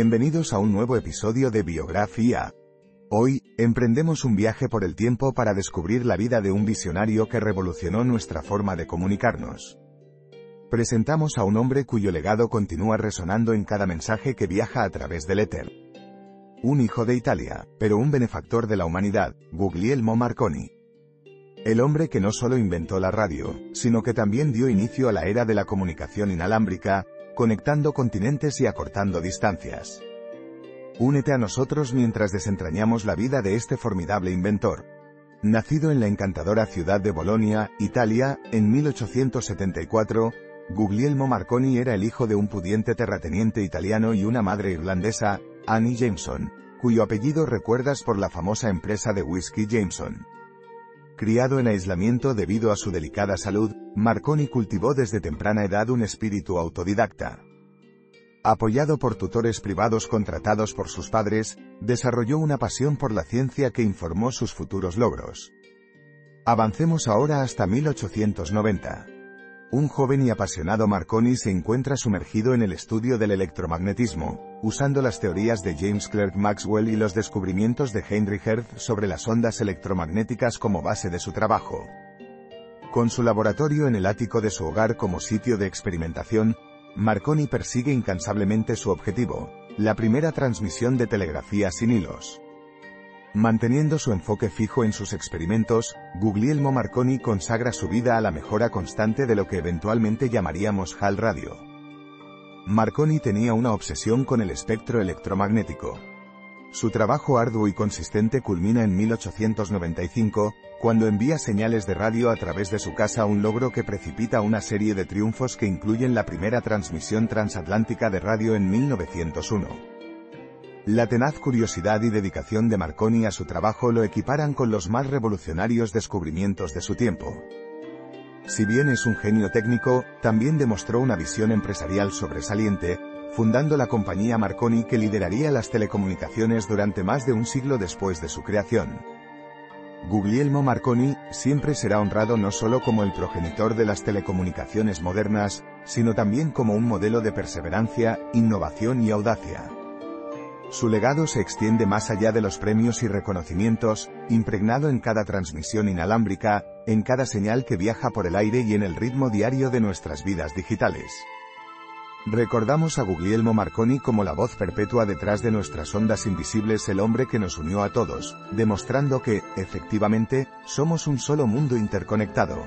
Bienvenidos a un nuevo episodio de Biografía. Hoy, emprendemos un viaje por el tiempo para descubrir la vida de un visionario que revolucionó nuestra forma de comunicarnos. Presentamos a un hombre cuyo legado continúa resonando en cada mensaje que viaja a través del éter. Un hijo de Italia, pero un benefactor de la humanidad, Guglielmo Marconi. El hombre que no solo inventó la radio, sino que también dio inicio a la era de la comunicación inalámbrica, conectando continentes y acortando distancias. Únete a nosotros mientras desentrañamos la vida de este formidable inventor. Nacido en la encantadora ciudad de Bolonia, Italia, en 1874, Guglielmo Marconi era el hijo de un pudiente terrateniente italiano y una madre irlandesa, Annie Jameson, cuyo apellido recuerdas por la famosa empresa de whisky Jameson. Criado en aislamiento debido a su delicada salud, Marconi cultivó desde temprana edad un espíritu autodidacta. Apoyado por tutores privados contratados por sus padres, desarrolló una pasión por la ciencia que informó sus futuros logros. Avancemos ahora hasta 1890. Un joven y apasionado Marconi se encuentra sumergido en el estudio del electromagnetismo, usando las teorías de James Clerk Maxwell y los descubrimientos de Heinrich Hertz sobre las ondas electromagnéticas como base de su trabajo. Con su laboratorio en el ático de su hogar como sitio de experimentación, Marconi persigue incansablemente su objetivo, la primera transmisión de telegrafía sin hilos. Manteniendo su enfoque fijo en sus experimentos, Guglielmo Marconi consagra su vida a la mejora constante de lo que eventualmente llamaríamos HAL Radio. Marconi tenía una obsesión con el espectro electromagnético. Su trabajo arduo y consistente culmina en 1895, cuando envía señales de radio a través de su casa un logro que precipita una serie de triunfos que incluyen la primera transmisión transatlántica de radio en 1901. La tenaz curiosidad y dedicación de Marconi a su trabajo lo equiparan con los más revolucionarios descubrimientos de su tiempo. Si bien es un genio técnico, también demostró una visión empresarial sobresaliente, fundando la compañía Marconi que lideraría las telecomunicaciones durante más de un siglo después de su creación. Guglielmo Marconi siempre será honrado no solo como el progenitor de las telecomunicaciones modernas, sino también como un modelo de perseverancia, innovación y audacia. Su legado se extiende más allá de los premios y reconocimientos, impregnado en cada transmisión inalámbrica, en cada señal que viaja por el aire y en el ritmo diario de nuestras vidas digitales. Recordamos a Guglielmo Marconi como la voz perpetua detrás de nuestras ondas invisibles, el hombre que nos unió a todos, demostrando que, efectivamente, somos un solo mundo interconectado.